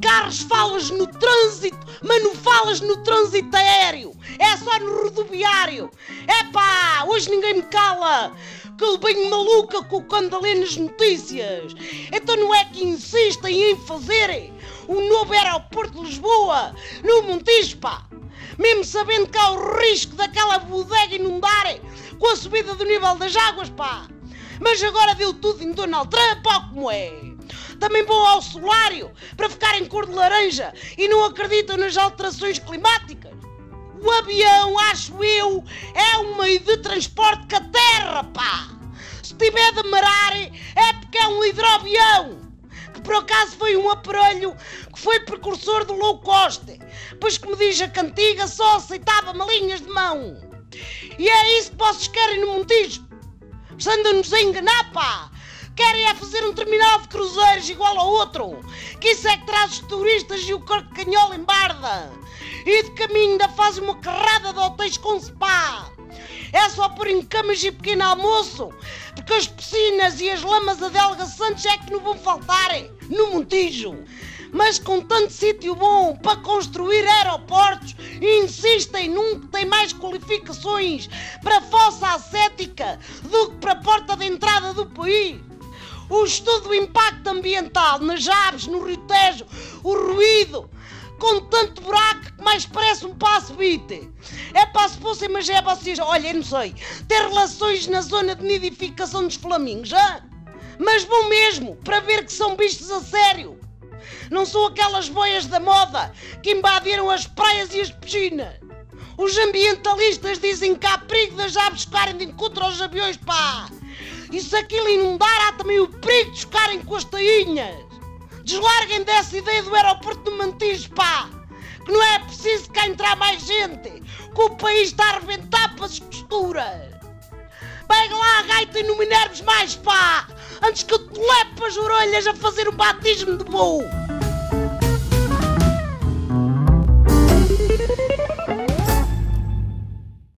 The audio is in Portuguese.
carros falas no trânsito, mas não falas no trânsito aéreo. É só no rodoviário. Epá, hoje ninguém me cala. Que eu venho maluca com o candalê nas notícias. Então não é que insistem em fazerem um novo aeroporto de Lisboa, no Montijo, pá. Mesmo sabendo que há o risco daquela bodega inundar com a subida do nível das águas, pá. Mas agora deu tudo em Donald Trump, ó como é. Também vão ao solário para ficar em cor de laranja e não acreditam nas alterações climáticas. O avião, acho eu, é um meio de transporte com a terra, pá. Se tiver de marar, é porque é um hidroavião. Que por acaso foi um aparelho que foi precursor do low cost. Pois que me diz a cantiga, só aceitava malinhas de mão. E é isso que vocês querem no Montijo. Estando-nos a enganar, pá. Querem é fazer um terminal de cruzeiros igual ao outro. Que isso é que traz os turistas e o carcanhol em barda. E de caminho ainda faz uma carrada de hotéis com spa. É só pôr em camas e pequeno almoço. Porque as piscinas e as lamas adelgaçantes é que não vão faltar no Montijo. Mas com tanto sítio bom para construir aeroportos, insistem num que tem mais qualificações para fossa ascética do que para a porta de entrada do país. O estudo do impacto ambiental nas aves, no Rio Tejo, o ruído, com tanto buraco que mais parece um passo bite. É para se fossem, mas é vocês, olha, não sei, ter relações na zona de nidificação dos flamingos, já? Mas bom mesmo, para ver que são bichos a sério. Não são aquelas boias da moda que invadiram as praias e as piscinas. Os ambientalistas dizem que há perigo das aves ficarem de encontro aos aviões, pá! E se aquilo inundar, há também o perigo de chocarem com as tainhas. Deslarguem dessa ideia do aeroporto de Mantijo, pá! Que não é preciso cá entrar mais gente, que o país está a arrebentar para as costuras. Pega lá a gaita e não me enerves mais, pá! Antes que eu te leve para as orelhas a fazer um batismo de burro!